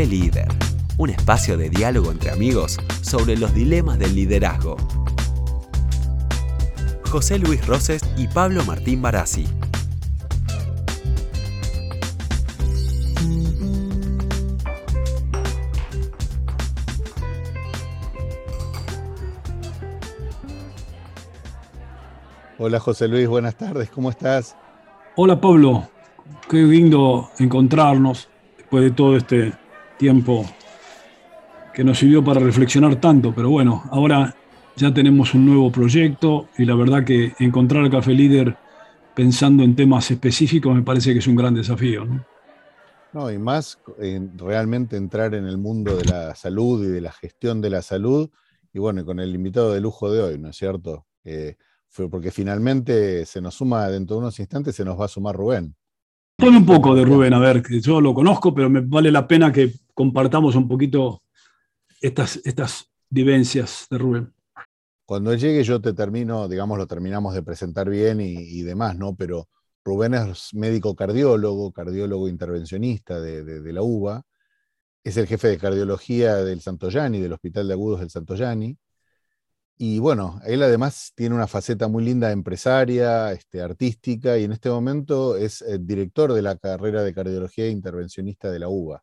Café Líder, un espacio de diálogo entre amigos sobre los dilemas del liderazgo. José Luis Roses y Pablo Martín Barassi. Hola José Luis, buenas tardes, ¿cómo estás? Hola Pablo, qué lindo encontrarnos después de todo este tiempo que nos sirvió para reflexionar tanto, pero bueno, ahora ya tenemos un nuevo proyecto y la verdad que encontrar al Café Líder pensando en temas específicos me parece que es un gran desafío. ¿no? No, y más en realmente entrar en el mundo de la salud y de la gestión de la salud, y bueno, con el invitado de lujo de hoy, ¿no es cierto? Eh, fue porque finalmente se nos suma dentro de unos instantes, se nos va a sumar Rubén. Pone un poco de Rubén, a ver, que yo lo conozco, pero me vale la pena que compartamos un poquito estas, estas vivencias de Rubén. Cuando llegue yo te termino, digamos, lo terminamos de presentar bien y, demás, ¿no? Pero Rubén es médico cardiólogo, cardiólogo intervencionista de, de, la UBA, es el jefe de cardiología del Santoyani, del Hospital de Agudos del Santoyani, y bueno, él además tiene una faceta muy linda empresaria, este, artística, y en este momento es el eh, director de la carrera de cardiología intervencionista de la UBA.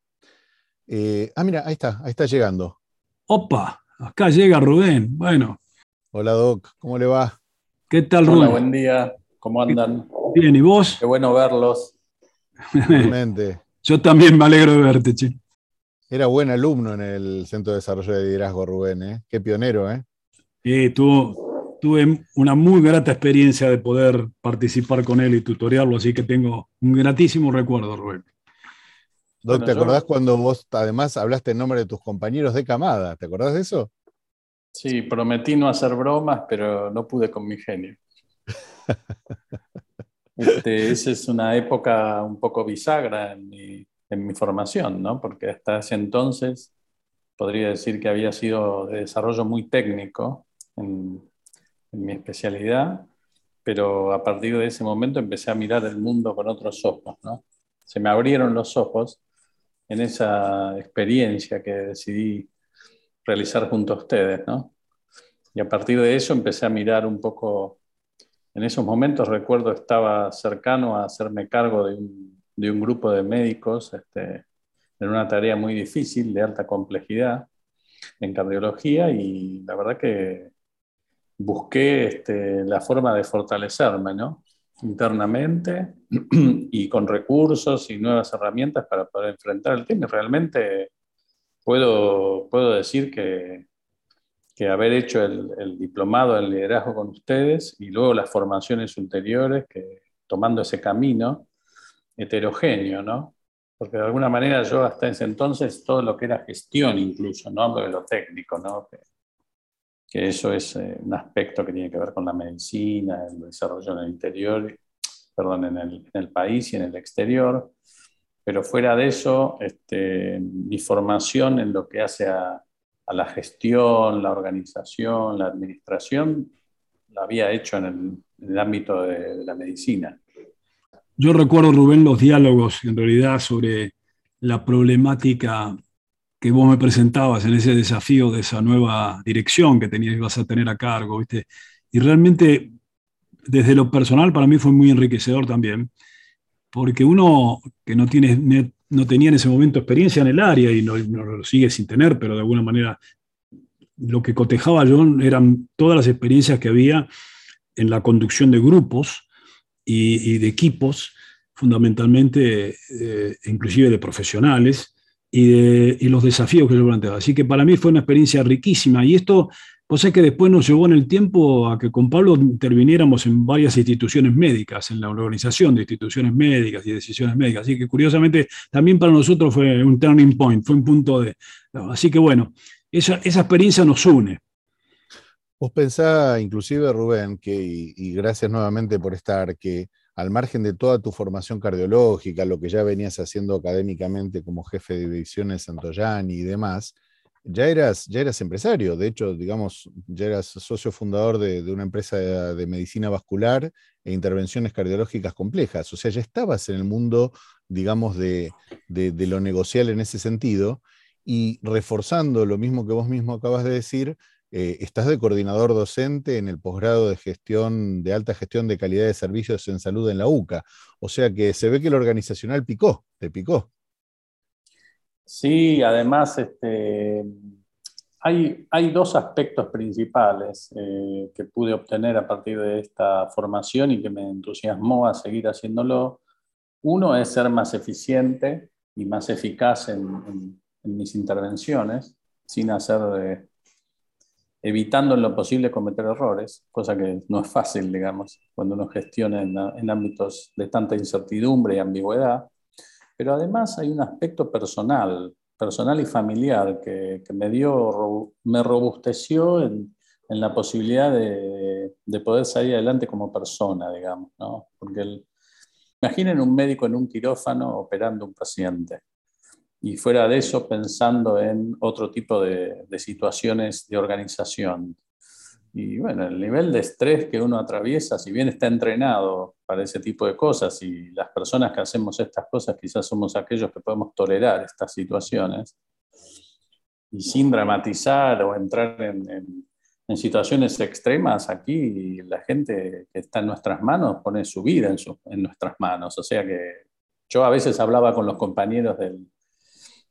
Eh, ah, mira, ahí está, ahí está llegando. Opa, acá llega Rubén. Bueno. Hola Doc, ¿cómo le va? ¿Qué tal, Rubén? Hola, buen día, ¿cómo andan? Bien, ¿y vos? Qué bueno verlos. Realmente. Yo también me alegro de verte, che. Era buen alumno en el Centro de Desarrollo de Liderazgo, Rubén, ¿eh? Qué pionero, ¿eh? Sí, tuve una muy grata experiencia de poder participar con él y tutoriarlo, así que tengo un gratísimo recuerdo, Rubén. Doc, ¿te acordás cuando vos además hablaste en nombre de tus compañeros de camada? ¿Te acordás de eso? Sí, prometí no hacer bromas, pero no pude con mi genio. Este, esa es una época un poco bisagra en mi, en mi formación, ¿no? Porque hasta ese entonces podría decir que había sido de desarrollo muy técnico en, mi especialidad, pero a partir de ese momento empecé a mirar el mundo con otros ojos, ¿no? Se me abrieron los ojos en esa experiencia que decidí realizar junto a ustedes, ¿no? Y a partir de eso empecé a mirar un poco, en esos momentos recuerdo estaba cercano a hacerme cargo de un, grupo de médicos este, en una tarea muy difícil, de alta complejidad, en cardiología, y la verdad que busqué este, la forma de fortalecerme, ¿no? Internamente y con recursos y nuevas herramientas para poder enfrentar el tema. Realmente puedo, puedo decir que, que haber hecho el, diplomado en liderazgo con ustedes y luego las formaciones ulteriores, que, tomando ese camino heterogéneo, ¿no? Porque de alguna manera yo hasta ese entonces todo lo que era gestión incluso, no hablo de lo técnico, ¿no? Eso es eh, un aspecto que tiene que ver con la medicina, el desarrollo en el interior, perdón, en el, en el país y en el exterior. Pero fuera de eso, este, mi formación en lo que hace a, a, la gestión, la organización, la administración, la había hecho en el, en el ámbito de, de la medicina. Yo recuerdo, Rubén, los diálogos en realidad sobre la problemática que vos me presentabas en ese desafío de esa nueva dirección que tenías, ibas a tener a cargo, ¿viste? Y realmente, desde lo personal, para mí fue muy enriquecedor también, porque uno que no, tiene, no tenía en ese momento experiencia en el área y no, lo sigue sin tener, pero de alguna manera lo que cotejaba yo eran todas las experiencias que había en la conducción de grupos y, de equipos, fundamentalmente, eh, inclusive de profesionales, y, los desafíos que yo planteaba. Así que para mí fue una experiencia riquísima y esto, pues es que después nos llevó en el tiempo a que con Pablo interviniéramos en varias instituciones médicas, en la organización de instituciones médicas y decisiones médicas. Así que curiosamente también para nosotros fue un turning point, fue un punto de... Así que bueno, esa, esa experiencia nos une. Vos pensás, inclusive Rubén, que, y gracias nuevamente por estar, que al margen de toda tu formación cardiológica, lo que ya venías haciendo académicamente como jefe de división en Santoyani y demás, ya eras, ya eras empresario. De hecho, digamos, ya eras socio fundador de, una empresa de, medicina vascular e intervenciones cardiológicas complejas. O sea, ya estabas en el mundo, digamos, de, lo negocial en ese sentido y reforzando lo mismo que vos mismo acabas de decir, eh, estás de coordinador docente en el posgrado de gestión, de alta gestión de calidad de servicios en salud en la UCA. O sea que se ve que lo organizacional picó, te picó. Sí, además este, hay, hay, dos aspectos principales eh, que pude obtener a partir de esta formación y que me entusiasmó a seguir haciéndolo. Uno es ser más eficiente y más eficaz en, mis intervenciones, sin hacer, evitando en lo posible cometer errores, cosa que no es fácil, digamos, cuando uno gestiona en ámbitos de tanta incertidumbre y ambigüedad. Pero además hay un aspecto personal, personal y familiar que, me dio, me robusteció en, la posibilidad de, poder salir adelante como persona, digamos, ¿no? Porque imaginen un médico en un quirófano operando un paciente y fuera de eso pensando en otro tipo de situaciones de organización. Y bueno, el nivel de estrés que uno atraviesa, si bien está entrenado para ese tipo de cosas y las personas que hacemos estas cosas quizás somos aquellos que podemos tolerar estas situaciones y sin dramatizar o entrar en, en, situaciones extremas, aquí la gente que está en nuestras manos pone su vida en, en nuestras manos. O sea que yo a veces hablaba con los compañeros del,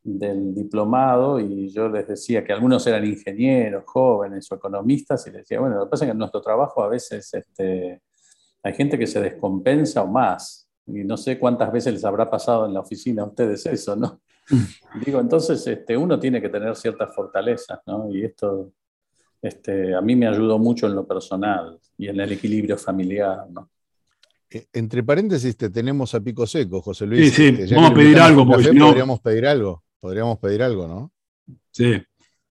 del diplomado y yo les decía que algunos eran ingenieros, jóvenes o economistas y les decía, bueno, lo que pasa es que en nuestro trabajo a veces este, hay gente que se descompensa o más y no sé cuántas veces les habrá pasado en la oficina a ustedes eso, ¿no? Digo, entonces este, uno tiene que tener ciertas fortalezas, ¿no? Y esto este, a mí me ayudó mucho en lo personal y en el equilibrio familiar, ¿no? Eh, entre paréntesis, te tenemos a pico seco, José Luis. Sí, sí, este, vamos a pedir algo. Porque no... Podríamos pedir algo. Podríamos pedir algo, ¿no? Sí.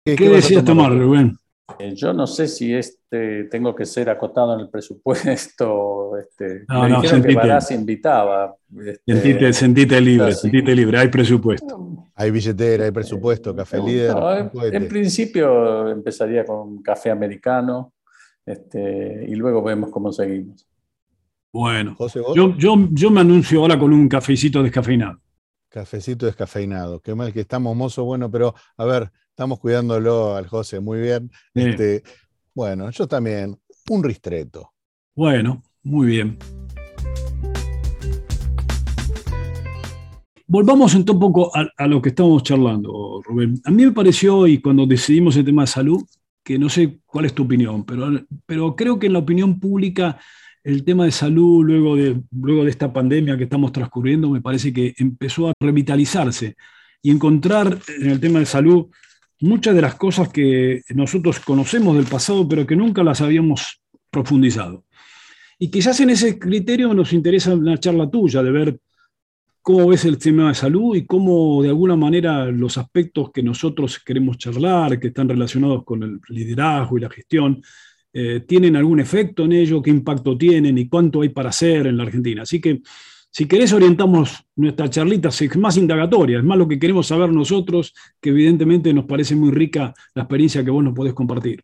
¿Qué, decías tomar, Rubén? Eh, yo no sé si este tengo que ser acotado en el presupuesto. Este, no, no, sentite, que invitaba. Este, sentite, libre, sentite libre, hay presupuesto. Hay billetera, hay presupuesto, café líder. en, principio empezaría con café americano este, y luego vemos cómo seguimos. Bueno, yo, yo, yo me anuncio ahora con un cafecito descafeinado. Cafecito descafeinado. Qué mal que estamos, mozo. Bueno, pero a ver, estamos cuidándolo al José muy bien. Este, bueno, yo también, un ristreto. Bueno, muy bien. Volvamos entonces un poco a, lo que estábamos charlando, Rubén. A mí me pareció, y cuando decidimos el tema de salud, que no sé cuál es tu opinión, pero, pero creo que en la opinión pública el tema de salud luego de, luego de esta pandemia que estamos transcurriendo me parece que empezó a revitalizarse y encontrar en el tema de salud muchas de las cosas que nosotros conocemos del pasado pero que nunca las habíamos profundizado. Y quizás en ese criterio nos interesa una charla tuya de ver cómo ves el tema de salud y cómo de alguna manera los aspectos que nosotros queremos charlar, que están relacionados con el liderazgo y la gestión, eh, tienen algún efecto en ello, qué impacto tienen y cuánto hay para hacer en la Argentina. Así que, si querés, orientamos nuestra charlita, es más indagatoria, es más lo que queremos saber nosotros, que evidentemente nos parece muy rica la experiencia que vos nos podés compartir.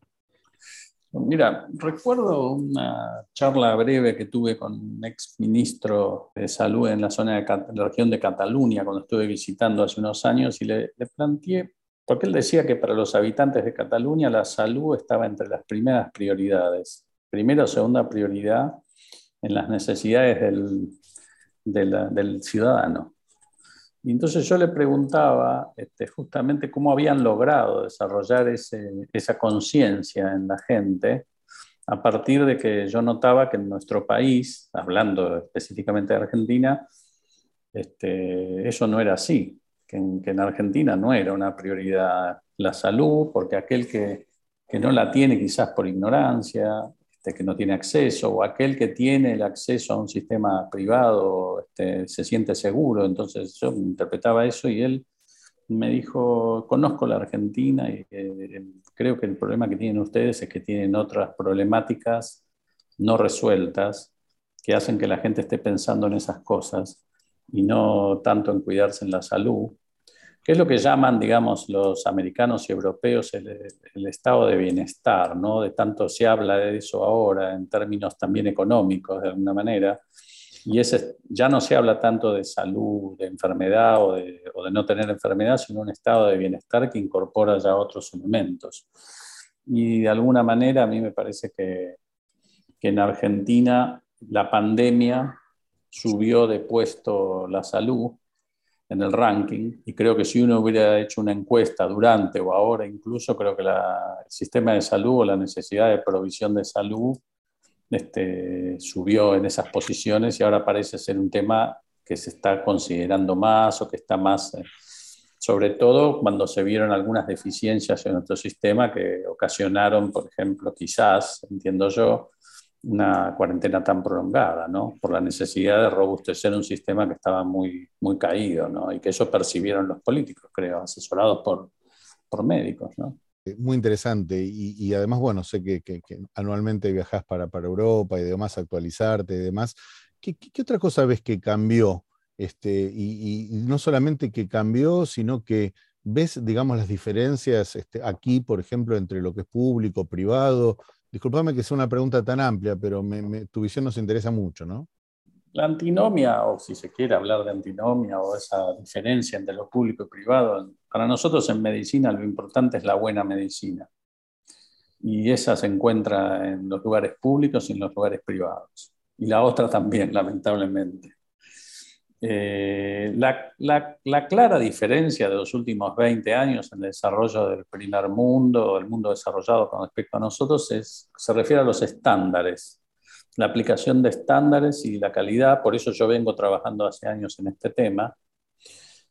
Mira, recuerdo una charla breve que tuve con un ex ministro de salud en la zona de la región de Cataluña cuando estuve visitando hace unos años y le, le planteé porque él decía que para los habitantes de Cataluña la salud estaba entre las primeras prioridades. Primera o segunda prioridad en las necesidades del, ciudadano. Y entonces yo le preguntaba este, justamente cómo habían logrado desarrollar esa conciencia en la gente a partir de que yo notaba que en nuestro país, hablando específicamente de Argentina, este, eso no era así que en, Argentina no era una prioridad la salud, porque aquel que, no la tiene quizás por ignorancia, este, que no tiene acceso, o aquel que tiene el acceso a un sistema privado este, se siente seguro. Entonces yo interpretaba eso y él me dijo, conozco la Argentina y eh, creo que el problema que tienen ustedes es que tienen otras problemáticas no resueltas que hacen que la gente esté pensando en esas cosas y no tanto en cuidarse en la salud. que es lo que llaman, digamos, los americanos y europeos el, estado de bienestar, ¿no? De tanto se habla de eso ahora en términos también económicos, de alguna manera, y ese, ya no se habla tanto de salud, de enfermedad o de, o de, no tener enfermedad, sino un estado de bienestar que incorpora ya otros elementos. Y de alguna manera a mí me parece que, que en Argentina la pandemia subió de puesto la salud en el ranking. Y creo que si uno hubiera hecho una encuesta durante o ahora incluso, creo que el sistema de salud o la necesidad de provisión de salud este, subió en esas posiciones y ahora parece ser un tema que se está considerando más o que está más, eh, sobre todo cuando se vieron algunas deficiencias en nuestro sistema que ocasionaron, por ejemplo, quizás, entiendo yo, una cuarentena tan prolongada, ¿no? Por la necesidad de robustecer un sistema que estaba muy, muy caído, ¿no? Y que eso percibieron los políticos, creo, asesorados por, por médicos, ¿no? Eh, muy interesante y, además, bueno, sé que, que, anualmente viajas para, para, Europa y demás, actualizarte y demás. ¿Qué, qué, otra cosa ves que cambió? Este, y, y, no solamente que cambió, sino que ves, digamos, las diferencias este, aquí, por ejemplo, entre lo que es público, privado, Disculpame que sea una pregunta tan amplia, pero tu visión nos interesa mucho, ¿no? La antinomia, o si se quiere hablar de antinomia, o esa diferencia entre lo público y privado, para nosotros en medicina lo importante es la buena medicina. Y esa se encuentra en los lugares públicos y en los lugares privados. Y la otra también, lamentablemente. Eh, la, clara diferencia de los últimos 20 años en el desarrollo del primer mundo, el mundo desarrollado con respecto a nosotros, es, se refiere a los estándares, la aplicación de estándares y la calidad, por eso yo vengo trabajando hace años en este tema,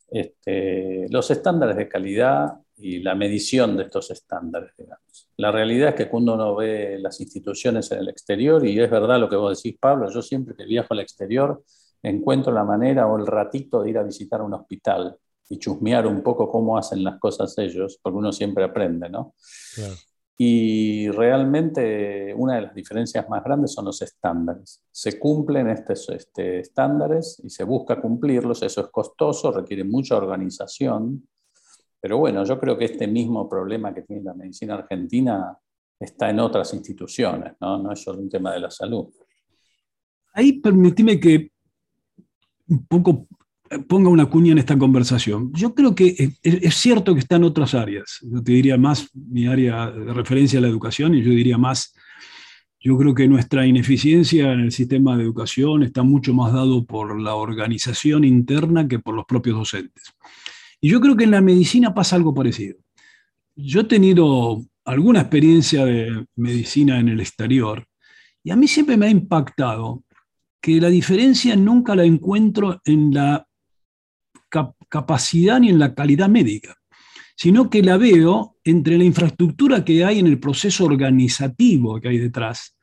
este, los estándares de calidad y la medición de estos estándares, digamos. La realidad es que cuando uno ve las instituciones en el exterior, y es verdad lo que vos decís, Pablo, yo siempre que viajo al exterior, encuentro la manera o el ratito de ir a visitar un hospital y chusmear un poco cómo hacen las cosas ellos, porque uno siempre aprende, ¿no? Y realmente una de las diferencias más grandes son los estándares. Se cumplen estos este, estándares y se busca cumplirlos, eso es costoso, requiere mucha organización, pero bueno, yo creo que este mismo problema que tiene la medicina argentina está en otras instituciones, ¿no? No es solo un tema de la salud. Ahí permíteme que un poco eh, ponga una cuña en esta conversación. Yo creo que es, cierto que está en otras áreas. Yo te diría más mi área de referencia a la educación y yo diría más, yo creo que nuestra ineficiencia en el sistema de educación está mucho más dado por la organización interna que por los propios docentes. Y yo creo que en la medicina pasa algo parecido. Yo he tenido alguna experiencia de medicina en el exterior y a mí siempre me ha impactado que la diferencia nunca la encuentro en la capacidad ni en la calidad médica, sino que la veo entre la infraestructura que hay en el proceso organizativo que hay detrás.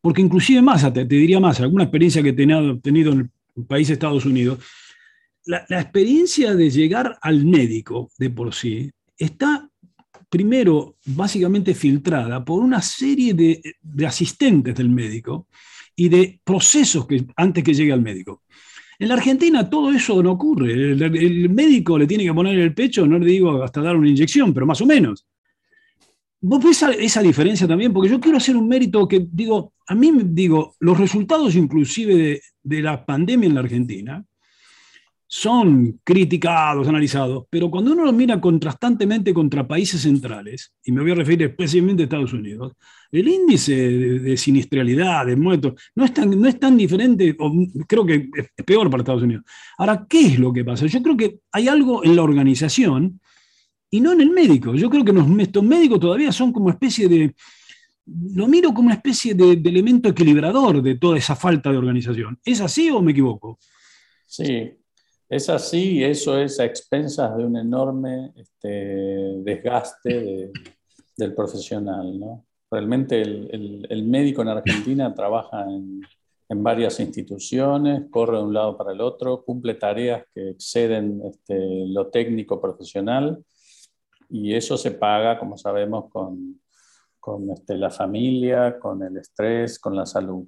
Porque inclusive más, te, diría más, alguna experiencia que he tenido, en el país de Estados Unidos, la, experiencia de llegar al médico de por sí está primero básicamente filtrada por una serie de, de asistentes del médico y de procesos que, antes que llegue al médico. En la Argentina todo eso no ocurre. El, médico le tiene que poner el pecho, no le digo hasta dar una inyección, pero más o menos. ¿Vos ves esa, diferencia también? Porque yo quiero hacer un mérito que, digo, a mí digo, los resultados inclusive de, de la pandemia en la Argentina son criticados, analizados, pero cuando uno los mira contrastantemente contra países centrales, y me voy a referir especialmente a Estados Unidos, el índice de, sinistralidad, de muertos, no es, tan, no es tan diferente, o creo que es peor para Estados Unidos. Ahora, ¿qué es lo que pasa? Yo creo que hay algo en la organización y no en el médico. Yo creo que nuestros médicos todavía son como especie de, lo miro como una especie de, de elemento equilibrador de toda esa falta de organización. ¿Es así o me equivoco? Sí, es así, eso es a expensas de un enorme este, desgaste del profesional. Realmente el, médico en Argentina trabaja en, varias instituciones, corre de un lado para el otro, cumple tareas que exceden este, lo técnico profesional y eso se paga, como sabemos, con, este, la familia, con el estrés, con la salud.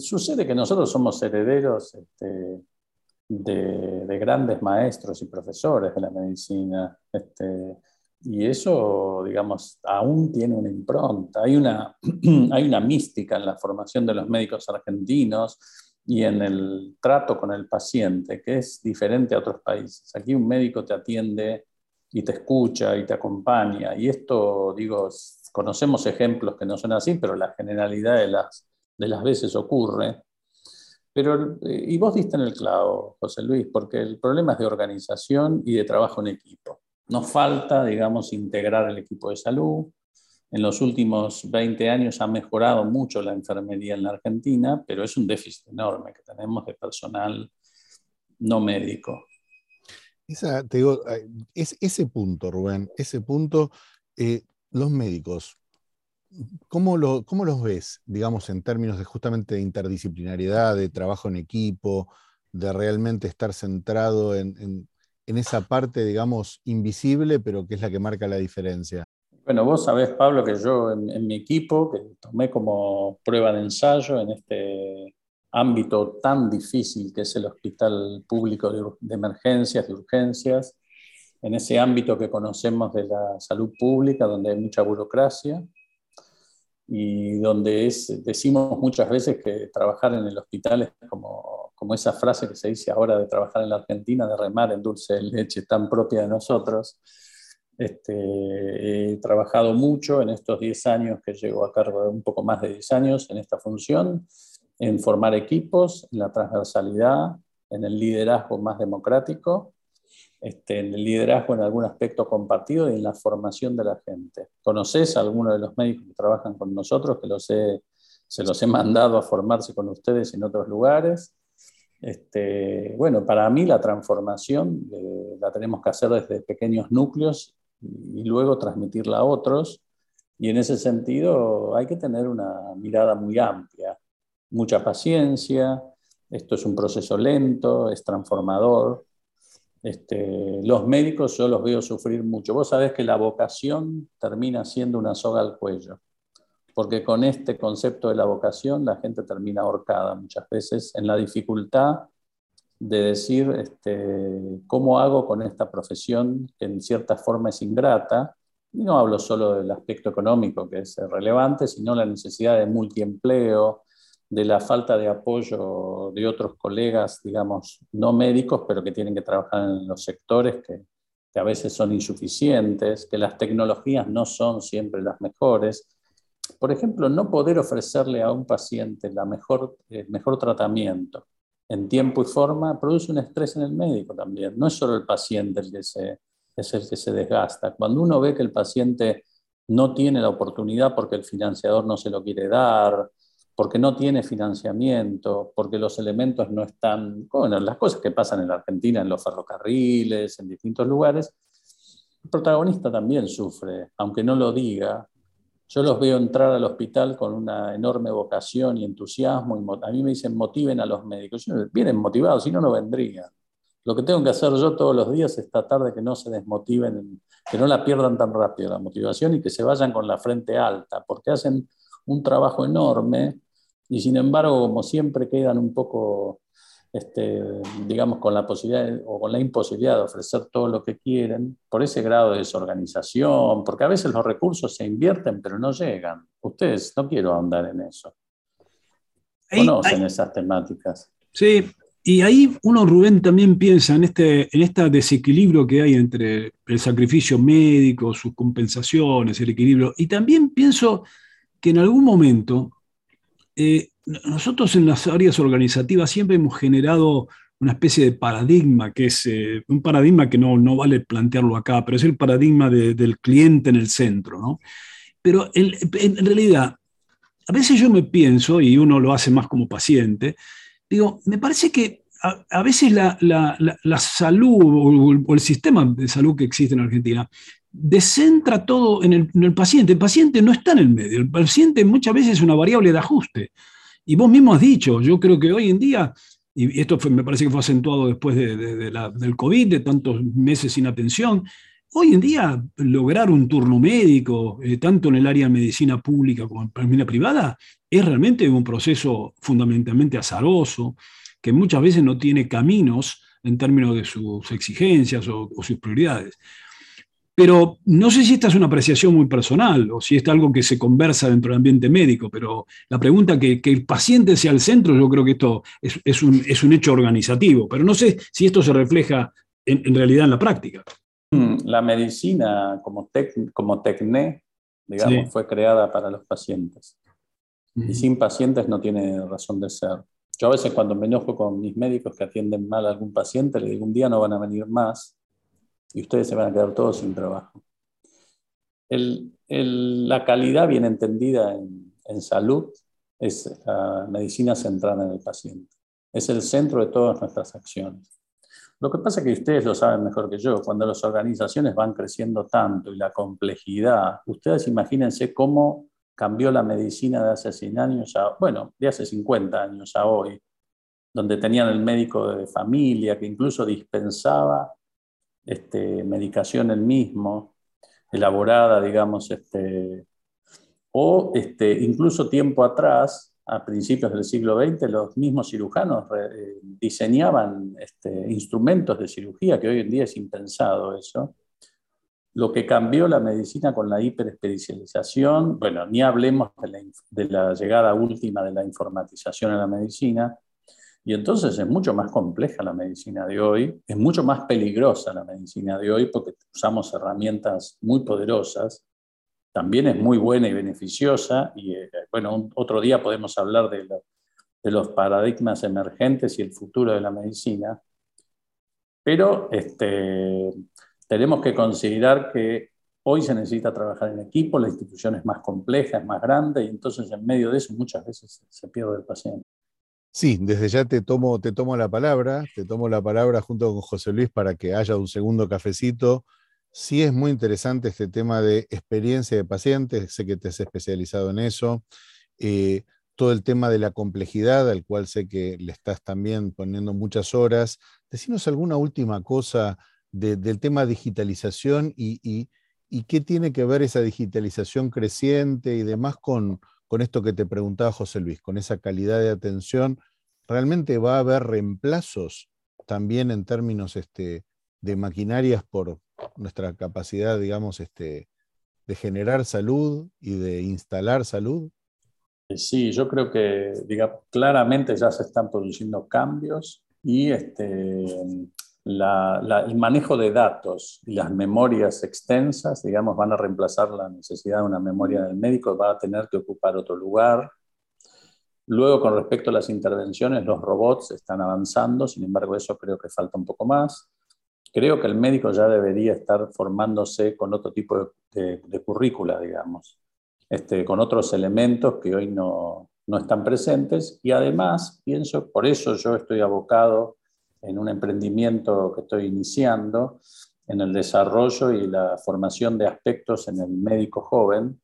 Sucede que nosotros somos herederos de, grandes maestros y profesores de la medicina. Este, y eso, digamos, aún tiene una impronta. Hay una, hay una mística en la formación de los médicos argentinos y en el trato con el paciente, que es diferente a otros países. Aquí un médico te atiende y te escucha y te acompaña. Y esto, digo, conocemos ejemplos que no son así, pero la generalidad de las, de las veces ocurre. Pero, eh, y vos diste en el clavo, José Luis, porque el problema es de organización y de trabajo en equipo. Nos falta, digamos, integrar el equipo de salud, en los últimos 20 años ha mejorado mucho la enfermería en la Argentina, pero es un déficit enorme que tenemos de personal no médico. te digo, es, ese punto, Rubén, ese punto, eh, los médicos, ¿cómo, lo, ¿cómo, los ves, digamos, en términos de justamente de interdisciplinariedad, de trabajo en equipo, de realmente estar centrado en, en esa parte, digamos, invisible, pero que es la que marca la diferencia? Bueno, vos sabés, Pablo, que yo en, mi equipo, que tomé como prueba de ensayo en este ámbito tan difícil que es el hospital público de, emergencias, de urgencias, en ese ámbito que conocemos de la salud pública, donde hay mucha burocracia y donde es, decimos muchas veces que trabajar en el hospital es como, como esa frase que se dice ahora de trabajar en la Argentina, de remar en dulce de leche tan propia de nosotros. Este, he trabajado mucho en estos 10 años que llego a cargo de un poco más de 10 años en esta función, en formar equipos, en la transversalidad, en el liderazgo más democrático, este, en el liderazgo en algún aspecto compartido y en la formación de la gente. ¿Conoces a alguno de los médicos que trabajan con nosotros, que los se los he mandado a formarse con ustedes en otros lugares? Este, bueno, para mí la transformación eh, la tenemos que hacer desde pequeños núcleos y luego transmitirla a otros. Y en ese sentido hay que tener una mirada muy amplia, mucha paciencia, esto es un proceso lento, es transformador. Este, los médicos yo los veo sufrir mucho. Vos sabés que la vocación termina siendo una soga al cuello, porque con este concepto de la vocación la gente termina ahorcada muchas veces en la dificultad de decir este, cómo hago con esta profesión que en cierta forma es ingrata. Y no hablo solo del aspecto económico, que es relevante, sino la necesidad de multiempleo, de la falta de apoyo de otros colegas, digamos, no médicos, pero que tienen que trabajar en los sectores que, que a veces son insuficientes, que las tecnologías no son siempre las mejores. Por ejemplo, no poder ofrecerle a un paciente la mejor, el mejor tratamiento en tiempo y forma, produce un estrés en el médico también. No es solo el paciente el que se, es el que se desgasta. Cuando uno ve que el paciente no tiene la oportunidad porque el financiador no se lo quiere dar, porque no tiene financiamiento, porque los elementos no están, bueno, las cosas que pasan en la Argentina, en los ferrocarriles, en distintos lugares, el protagonista también sufre, aunque no lo diga, yo los veo entrar al hospital con una enorme vocación y entusiasmo. Y a mí me dicen, motiven a los médicos. Vienen motivados, si no, no vendrían. Lo que tengo que hacer yo todos los días es tratar de que no se desmotiven, que no la pierdan tan rápido la motivación y que se vayan con la frente alta, porque hacen un trabajo enorme y sin embargo, como siempre, quedan un poco este, digamos, con la posibilidad o con la imposibilidad de ofrecer todo lo que quieren, por ese grado de desorganización, porque a veces los recursos se invierten pero no llegan. Ustedes, no quiero ahondar en eso. Conocen esas temáticas. Sí, y ahí uno, Rubén, también piensa en este, en este desequilibrio que hay entre el sacrificio médico, sus compensaciones, el equilibrio, y también pienso que en algún momento eh, nosotros en las áreas organizativas siempre hemos generado una especie de paradigma, que es eh, un paradigma que no, no vale plantearlo acá, pero es el paradigma del cliente en el centro. ¿no? Pero en, realidad, a veces yo me pienso, y uno lo hace más como paciente, digo, me parece que a, veces la, la, salud o, o el sistema de salud que existe en Argentina descentra todo en el, en el, paciente. El paciente no está en el medio, el paciente muchas veces es una variable de ajuste. Y vos mismo has dicho, yo creo que hoy en día, y esto me parece que fue acentuado después de, del COVID, de tantos meses sin atención, hoy en día lograr un turno médico, eh, tanto en el área de medicina pública como en medicina privada, es realmente un proceso fundamentalmente azaroso, que muchas veces no tiene caminos en términos de sus exigencias o, sus prioridades. Pero no sé si esta es una apreciación muy personal o si es algo que se conversa dentro del ambiente médico, pero la pregunta que, que el paciente sea el centro, yo creo que esto es, un, es un, hecho organizativo, pero no sé si esto se refleja en, realidad en la práctica. Mm, la medicina como, como tecné, digamos, fue creada para los pacientes. Y sin pacientes no tiene razón de ser. Yo a veces cuando me enojo con mis médicos que atienden mal a algún paciente, le digo, un día no van a venir más y ustedes se van a quedar todos sin trabajo. la calidad bien entendida en, salud es la medicina centrada en el paciente. Es el centro de todas nuestras acciones. Lo que pasa es que ustedes lo saben mejor que yo, cuando las organizaciones van creciendo tanto y la complejidad, ustedes imagínense cómo cambió la medicina de hace 100 años, bueno, de hace 50 años a hoy, donde tenían el médico de familia que incluso dispensaba este, medicación el mismo, elaborada, digamos, este, o este, incluso tiempo atrás, a principios del siglo XX, los mismos cirujanos eh, diseñaban este, instrumentos de cirugía, que hoy en día es impensado eso, lo que cambió la medicina con la hiperespecialización, bueno, ni hablemos de la, llegada última de la informatización en la medicina, y entonces es mucho más compleja la medicina de hoy, es mucho más peligrosa la medicina de hoy porque usamos herramientas muy poderosas, también es muy buena y beneficiosa, y eh, bueno, otro día podemos hablar de, los paradigmas emergentes y el futuro de la medicina, pero este, tenemos que considerar que hoy se necesita trabajar en equipo, la institución es más compleja, es más grande y entonces en medio de eso muchas veces se pierde el paciente. Sí, desde ya te tomo, te tomo la palabra, te tomo la palabra junto con José Luis para que haya un segundo cafecito. Sí es muy interesante este tema de experiencia de pacientes, sé que te has especializado en eso. Eh, todo el tema de la complejidad, al cual sé que le estás también poniendo muchas horas. Decinos alguna última cosa del tema digitalización y, qué tiene que ver esa digitalización creciente y demás con, con esto que te preguntaba José Luis, con esa calidad de atención. ¿Realmente va a haber reemplazos también en términos este, de maquinarias por nuestra capacidad, digamos, este, de generar salud y de instalar salud? Sí, yo creo que diga, claramente ya se están produciendo cambios y este, el manejo de datos y las memorias extensas, digamos, van a reemplazar la necesidad de una memoria del médico, va a tener que ocupar otro lugar. Luego, con respecto a las intervenciones, los robots están avanzando, sin embargo, eso creo que falta un poco más. Creo que el médico ya debería estar formándose con otro tipo de, currícula, digamos, este, con otros elementos que hoy no, no están presentes. Y además, pienso, por eso yo estoy abocado en un emprendimiento que estoy iniciando en el desarrollo y la formación de aspectos en el médico joven,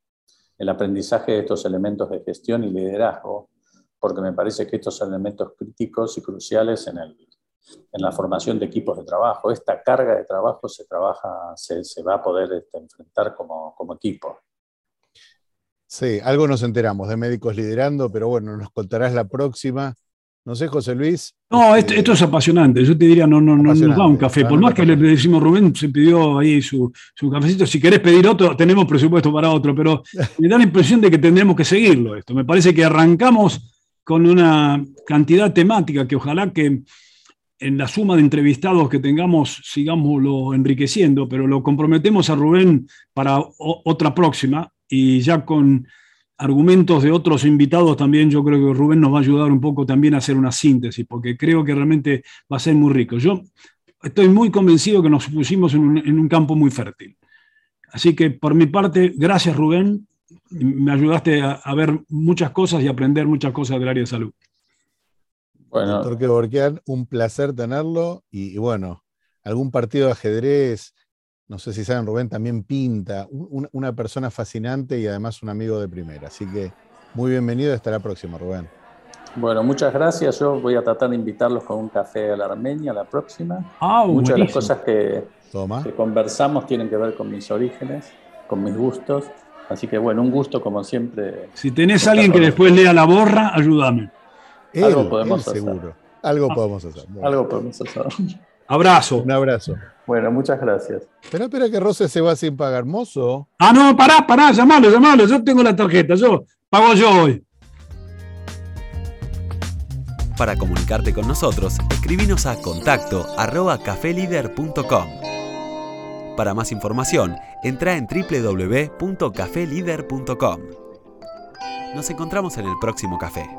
el aprendizaje de estos elementos de gestión y liderazgo, porque me parece que estos son elementos críticos y cruciales en, el, en la formación de equipos de trabajo. Esta carga de trabajo se, trabaja, se, se va a poder este, enfrentar como, como equipo. Sí, algo nos enteramos de médicos liderando, pero bueno, nos contarás la próxima. No sé, José Luis. No, esto, esto, es apasionante. Yo te diría, no, no, no nos da un café. Por más que le decimos, Rubén se pidió ahí su, su, cafecito. Si querés pedir otro, tenemos presupuesto para otro, pero me da la impresión de que tendremos que seguirlo esto. Me parece que arrancamos con una cantidad temática que ojalá que en la suma de entrevistados que tengamos sigamos lo enriqueciendo, pero lo comprometemos a Rubén para otra próxima y ya con argumentos de otros invitados también, yo creo que Rubén nos va a ayudar un poco también a hacer una síntesis, porque creo que realmente va a ser muy rico. Yo estoy muy convencido que nos pusimos en un, campo muy fértil. Así que por mi parte, gracias Rubén, me ayudaste a, ver muchas cosas y aprender muchas cosas del área de salud. Bueno, Doctor un placer tenerlo y bueno, algún partido de ajedrez no sé si saben, Rubén también pinta, una persona fascinante y además un amigo de primera. Así que muy bienvenido, hasta la próxima, Rubén. Bueno, muchas gracias. Yo voy a tratar de invitarlos con un café a la Armenia la próxima. Ah, Muchas de las cosas que, que conversamos tienen que ver con mis orígenes, con mis gustos. Así que bueno, un gusto como siempre. Si tenés alguien que después lea la borra, ayúdame. Algo podemos hacer. seguro. Algo podemos hacer. Bueno, Algo podemos hacer. Abrazo. Un abrazo. Bueno, muchas gracias. Espera, espera que Rose se va sin pagar, mozo. Ah, no, pará, pará, llamalo, llamalo. Yo tengo la tarjeta, yo pago yo hoy. Para comunicarte con nosotros, escribinos a contacto arroba cafelider.com. Para más información, entra en www.cafelider.com. Nos encontramos en el próximo café.